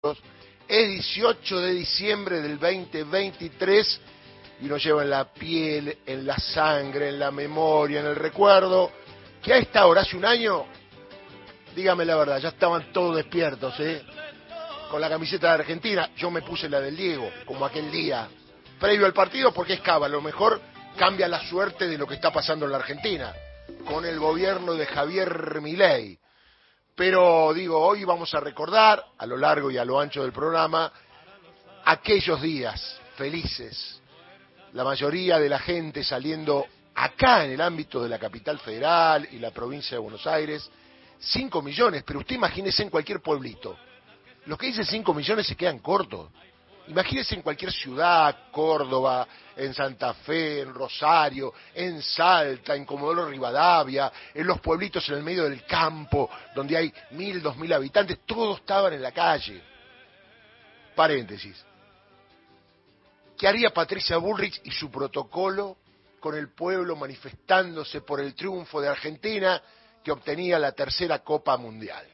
Es 18 de diciembre del 2023 y nos lleva en la piel, en la sangre, en la memoria, en el recuerdo, que a esta hora, hace un año, dígame la verdad, ya estaban todos despiertos, ¿eh? Con la camiseta de Argentina, yo me puse la del Diego, como aquel día, previo al partido, porque es cava, a lo mejor cambia la suerte de lo que está pasando en la Argentina, con el gobierno de Javier Milei pero digo, hoy vamos a recordar a lo largo y a lo ancho del programa aquellos días felices, la mayoría de la gente saliendo acá en el ámbito de la capital federal y la provincia de Buenos Aires, 5 millones, pero usted imagínese en cualquier pueblito. Los que dicen 5 millones se quedan cortos. Imagínese en cualquier ciudad, Córdoba, en Santa Fe, en Rosario, en Salta, en Comodoro Rivadavia, en los pueblitos en el medio del campo, donde hay mil, dos mil habitantes, todos estaban en la calle. Paréntesis. ¿Qué haría Patricia Bullrich y su protocolo con el pueblo manifestándose por el triunfo de Argentina que obtenía la tercera Copa Mundial?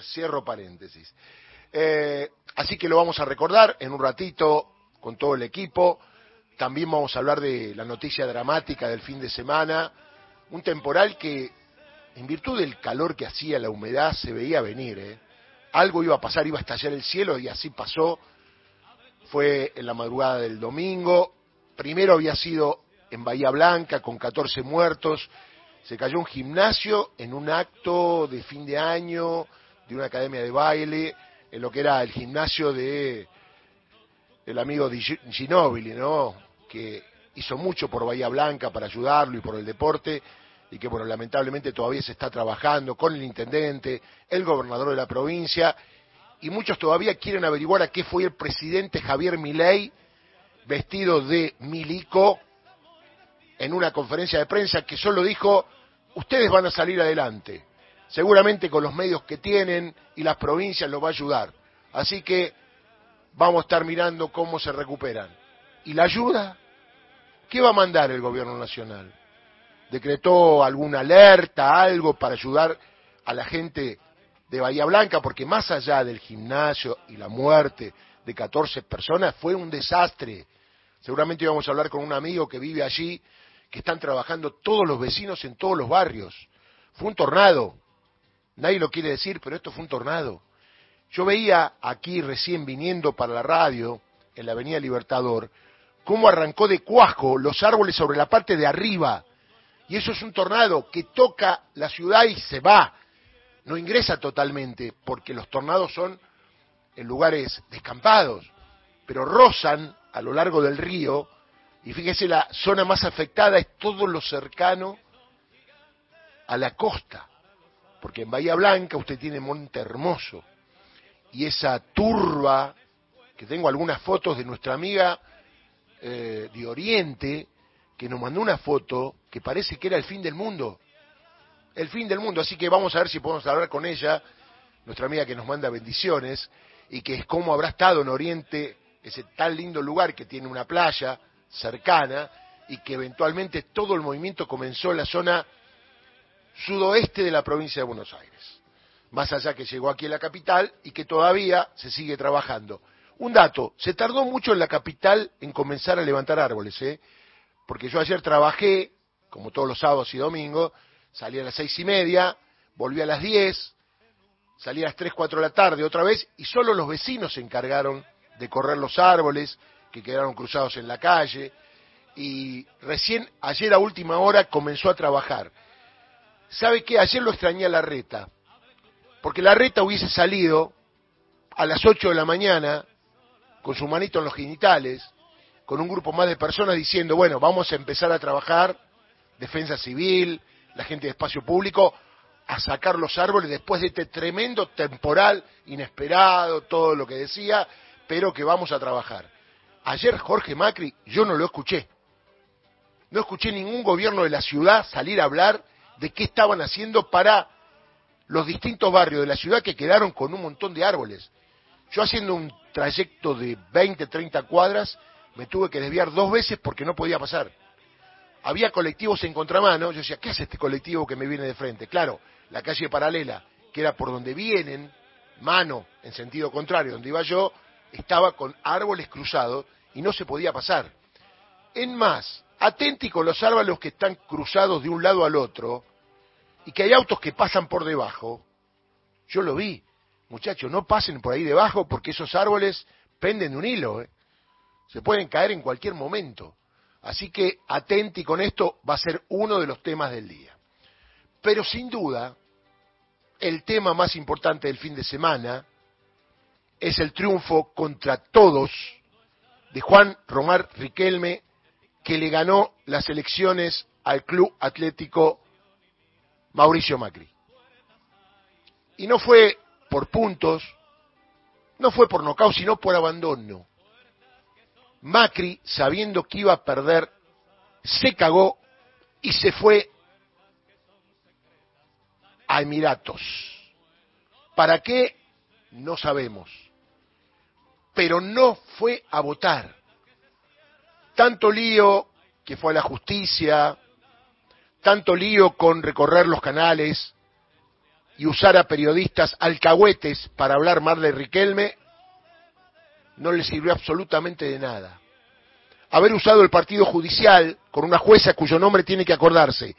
Cierro paréntesis. Eh, así que lo vamos a recordar en un ratito con todo el equipo. También vamos a hablar de la noticia dramática del fin de semana. Un temporal que, en virtud del calor que hacía, la humedad, se veía venir. ¿eh? Algo iba a pasar, iba a estallar el cielo y así pasó. Fue en la madrugada del domingo. Primero había sido en Bahía Blanca con 14 muertos. Se cayó un gimnasio en un acto de fin de año de una academia de baile en lo que era el gimnasio de el amigo Ginóbili, ¿no? Que hizo mucho por Bahía Blanca para ayudarlo y por el deporte y que bueno, lamentablemente todavía se está trabajando con el intendente, el gobernador de la provincia y muchos todavía quieren averiguar a qué fue el presidente Javier Milei vestido de milico en una conferencia de prensa que solo dijo, ustedes van a salir adelante seguramente con los medios que tienen y las provincias lo va a ayudar. Así que vamos a estar mirando cómo se recuperan. ¿Y la ayuda? ¿Qué va a mandar el gobierno nacional? ¿Decretó alguna alerta, algo para ayudar a la gente de Bahía Blanca? Porque más allá del gimnasio y la muerte de 14 personas, fue un desastre. Seguramente íbamos a hablar con un amigo que vive allí, que están trabajando todos los vecinos en todos los barrios. Fue un tornado, Nadie lo quiere decir, pero esto fue un tornado. Yo veía aquí recién viniendo para la radio, en la Avenida Libertador, cómo arrancó de cuajo los árboles sobre la parte de arriba. Y eso es un tornado que toca la ciudad y se va. No ingresa totalmente, porque los tornados son en lugares descampados, pero rozan a lo largo del río. Y fíjese, la zona más afectada es todo lo cercano a la costa porque en Bahía Blanca usted tiene Monte Hermoso. Y esa turba, que tengo algunas fotos de nuestra amiga eh, de Oriente, que nos mandó una foto que parece que era el fin del mundo, el fin del mundo, así que vamos a ver si podemos hablar con ella, nuestra amiga que nos manda bendiciones, y que es como habrá estado en Oriente, ese tan lindo lugar que tiene una playa cercana, y que eventualmente todo el movimiento comenzó en la zona sudoeste de la provincia de Buenos Aires, más allá que llegó aquí a la capital y que todavía se sigue trabajando. Un dato, se tardó mucho en la capital en comenzar a levantar árboles, ¿eh? porque yo ayer trabajé, como todos los sábados y domingos, salí a las seis y media, volví a las diez, salí a las tres, cuatro de la tarde otra vez, y solo los vecinos se encargaron de correr los árboles que quedaron cruzados en la calle, y recién ayer a última hora comenzó a trabajar. ¿Sabe qué? Ayer lo extrañé a la reta, porque la reta hubiese salido a las 8 de la mañana con su manito en los genitales, con un grupo más de personas diciendo, bueno, vamos a empezar a trabajar, defensa civil, la gente de espacio público, a sacar los árboles después de este tremendo temporal inesperado, todo lo que decía, pero que vamos a trabajar. Ayer Jorge Macri, yo no lo escuché. No escuché ningún gobierno de la ciudad salir a hablar de qué estaban haciendo para los distintos barrios de la ciudad que quedaron con un montón de árboles. Yo haciendo un trayecto de 20, 30 cuadras, me tuve que desviar dos veces porque no podía pasar. Había colectivos en contramano, yo decía, ¿qué hace este colectivo que me viene de frente? Claro, la calle paralela, que era por donde vienen mano en sentido contrario, donde iba yo, estaba con árboles cruzados y no se podía pasar. En más, atenti con los árboles que están cruzados de un lado al otro y que hay autos que pasan por debajo. Yo lo vi. Muchachos, no pasen por ahí debajo porque esos árboles penden de un hilo. ¿eh? Se pueden caer en cualquier momento. Así que atenti con esto, va a ser uno de los temas del día. Pero sin duda, el tema más importante del fin de semana es el triunfo contra todos de Juan Romar Riquelme, que le ganó las elecciones al Club Atlético Mauricio Macri. Y no fue por puntos, no fue por nocaut, sino por abandono. Macri, sabiendo que iba a perder, se cagó y se fue a Emiratos. ¿Para qué? No sabemos. Pero no fue a votar. Tanto lío que fue a la justicia, tanto lío con recorrer los canales y usar a periodistas alcahuetes para hablar mal de Riquelme, no le sirvió absolutamente de nada. Haber usado el partido judicial con una jueza cuyo nombre tiene que acordarse,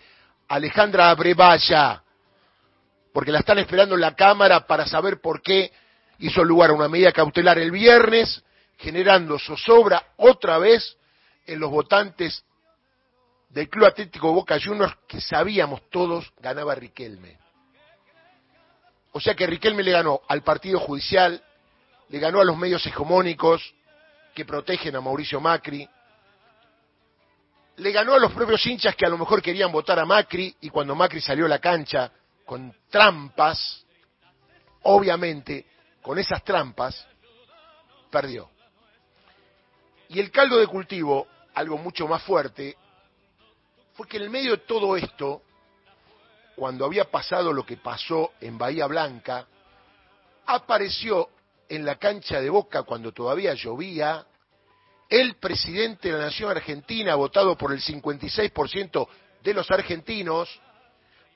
Alejandra Abrevaya, porque la están esperando en la Cámara para saber por qué hizo lugar a una medida cautelar el viernes, generando zozobra otra vez en los votantes del Club Atlético Boca Juniors que sabíamos todos ganaba Riquelme. O sea que Riquelme le ganó al Partido Judicial, le ganó a los medios hegemónicos que protegen a Mauricio Macri, le ganó a los propios hinchas que a lo mejor querían votar a Macri y cuando Macri salió a la cancha con trampas, obviamente, con esas trampas, perdió. Y el caldo de cultivo, algo mucho más fuerte, fue que en el medio de todo esto, cuando había pasado lo que pasó en Bahía Blanca, apareció en la cancha de Boca cuando todavía llovía, el presidente de la Nación Argentina, votado por el 56% de los argentinos,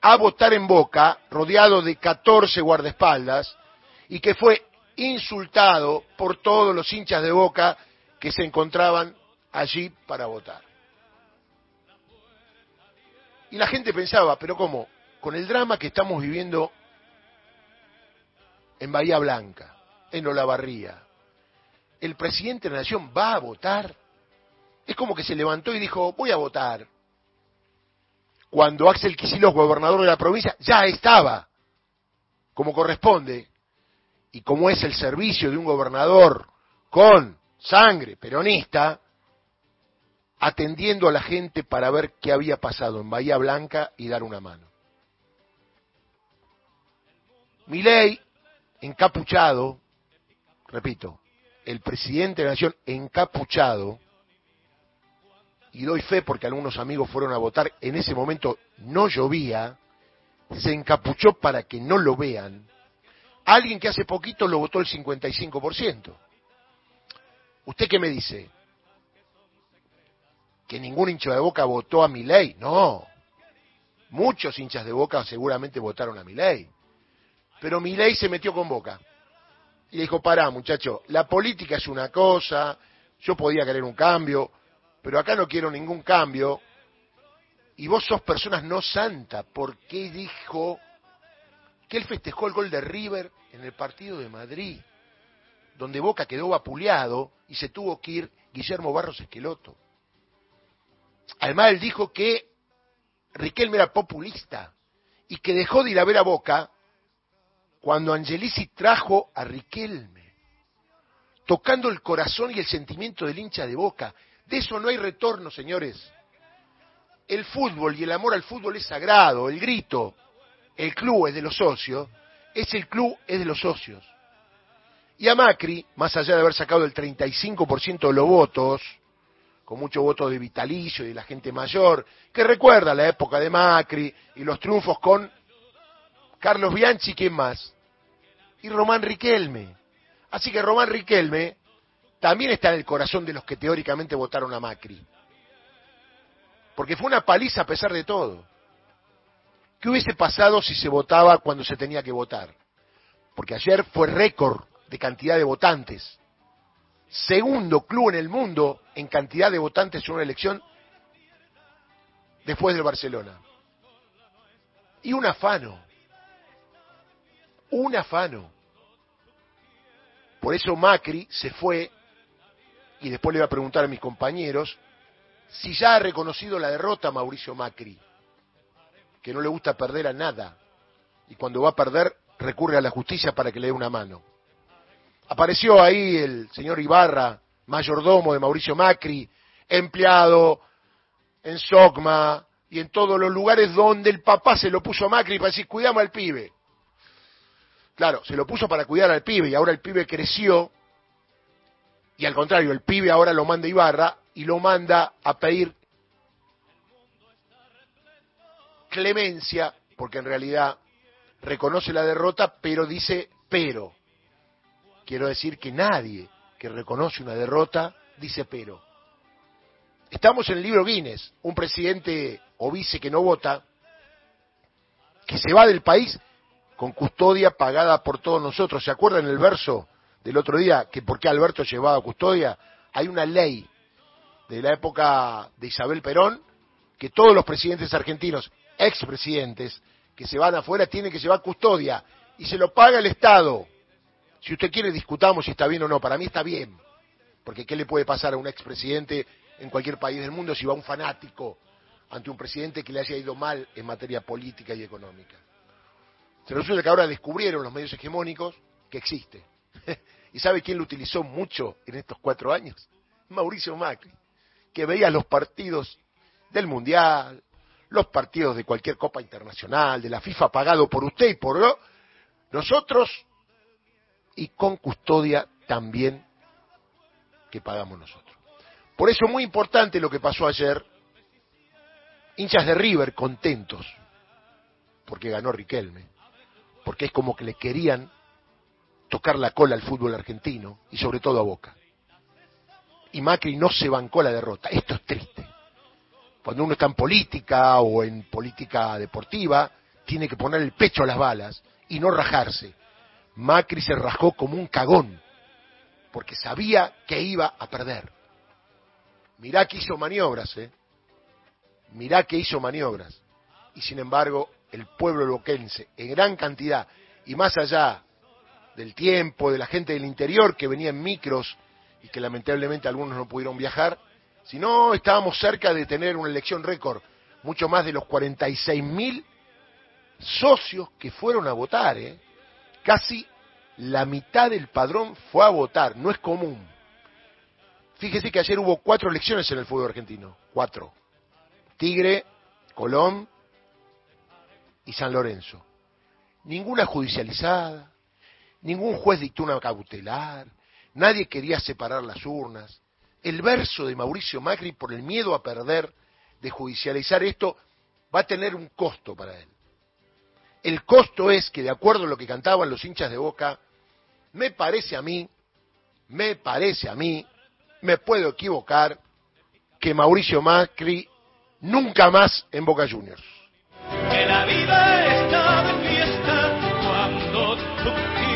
a votar en Boca, rodeado de 14 guardaespaldas, y que fue insultado por todos los hinchas de Boca que se encontraban allí para votar. Y la gente pensaba, pero ¿cómo? Con el drama que estamos viviendo en Bahía Blanca, en Olavarría, el presidente de la Nación va a votar. Es como que se levantó y dijo, voy a votar cuando Axel Kicillof, gobernador de la provincia, ya estaba, como corresponde, y como es el servicio de un gobernador con sangre peronista, atendiendo a la gente para ver qué había pasado en Bahía Blanca y dar una mano. Milei, encapuchado, repito, el presidente de la nación encapuchado, y doy fe porque algunos amigos fueron a votar, en ese momento no llovía, se encapuchó para que no lo vean, alguien que hace poquito lo votó el 55%. ¿Usted qué me dice? ¿Que ningún hincha de boca votó a mi ley? No. Muchos hinchas de boca seguramente votaron a mi ley. Pero mi ley se metió con boca. Y dijo, pará muchacho, la política es una cosa, yo podía querer un cambio, pero acá no quiero ningún cambio. Y vos sos personas no santa, porque dijo que él festejó el gol de River en el partido de Madrid, donde Boca quedó vapuleado y se tuvo que ir Guillermo Barros Esqueloto. Además, él dijo que Riquelme era populista y que dejó de ir a ver a Boca cuando Angelici trajo a Riquelme, tocando el corazón y el sentimiento del hincha de Boca. De eso no hay retorno, señores. El fútbol y el amor al fútbol es sagrado, el grito, el club es de los socios, es el club es de los socios. Y a Macri, más allá de haber sacado el 35% de los votos, con mucho voto de vitalicio y de la gente mayor, que recuerda la época de Macri y los triunfos con Carlos Bianchi, ¿quién más? Y Román Riquelme. Así que Román Riquelme también está en el corazón de los que teóricamente votaron a Macri. Porque fue una paliza a pesar de todo. ¿Qué hubiese pasado si se votaba cuando se tenía que votar? porque ayer fue récord de cantidad de votantes. Segundo club en el mundo en cantidad de votantes en una elección después del Barcelona. Y un afano. Un afano. Por eso Macri se fue, y después le iba a preguntar a mis compañeros, si ya ha reconocido la derrota Mauricio Macri, que no le gusta perder a nada, y cuando va a perder recurre a la justicia para que le dé una mano. Apareció ahí el señor Ibarra, mayordomo de Mauricio Macri, empleado en Sogma y en todos los lugares donde el papá se lo puso a Macri para decir, cuidamos al pibe. Claro, se lo puso para cuidar al pibe y ahora el pibe creció y al contrario, el pibe ahora lo manda Ibarra y lo manda a pedir clemencia, porque en realidad reconoce la derrota, pero dice pero. Quiero decir que nadie que reconoce una derrota dice pero. Estamos en el libro Guinness, un presidente o vice que no vota, que se va del país con custodia pagada por todos nosotros. ¿Se acuerdan el verso del otro día que por qué Alberto llevaba custodia? Hay una ley de la época de Isabel Perón que todos los presidentes argentinos, expresidentes, que se van afuera tienen que llevar custodia y se lo paga el Estado. Si usted quiere, discutamos si está bien o no. Para mí está bien. Porque ¿qué le puede pasar a un expresidente en cualquier país del mundo si va un fanático ante un presidente que le haya ido mal en materia política y económica? Se resulta que ahora descubrieron los medios hegemónicos que existe. ¿Y sabe quién lo utilizó mucho en estos cuatro años? Mauricio Macri, que veía los partidos del Mundial, los partidos de cualquier Copa Internacional, de la FIFA pagado por usted y por nosotros, y con custodia también que pagamos nosotros. Por eso es muy importante lo que pasó ayer. Hinchas de River contentos, porque ganó Riquelme, porque es como que le querían tocar la cola al fútbol argentino y sobre todo a Boca. Y Macri no se bancó la derrota. Esto es triste. Cuando uno está en política o en política deportiva, tiene que poner el pecho a las balas y no rajarse. Macri se rajó como un cagón, porque sabía que iba a perder. Mirá que hizo maniobras, ¿eh? Mirá que hizo maniobras. Y sin embargo, el pueblo loquense, en gran cantidad, y más allá del tiempo, de la gente del interior que venía en micros y que lamentablemente algunos no pudieron viajar, si no estábamos cerca de tener una elección récord, mucho más de los 46 mil socios que fueron a votar, ¿eh? Casi la mitad del padrón fue a votar, no es común. Fíjese que ayer hubo cuatro elecciones en el fútbol argentino, cuatro. Tigre, Colón y San Lorenzo. Ninguna judicializada, ningún juez dictó una cautelar, nadie quería separar las urnas. El verso de Mauricio Macri por el miedo a perder, de judicializar esto, va a tener un costo para él. El costo es que, de acuerdo a lo que cantaban los hinchas de Boca, me parece a mí, me parece a mí, me puedo equivocar, que Mauricio Macri nunca más en Boca Juniors. Que la vida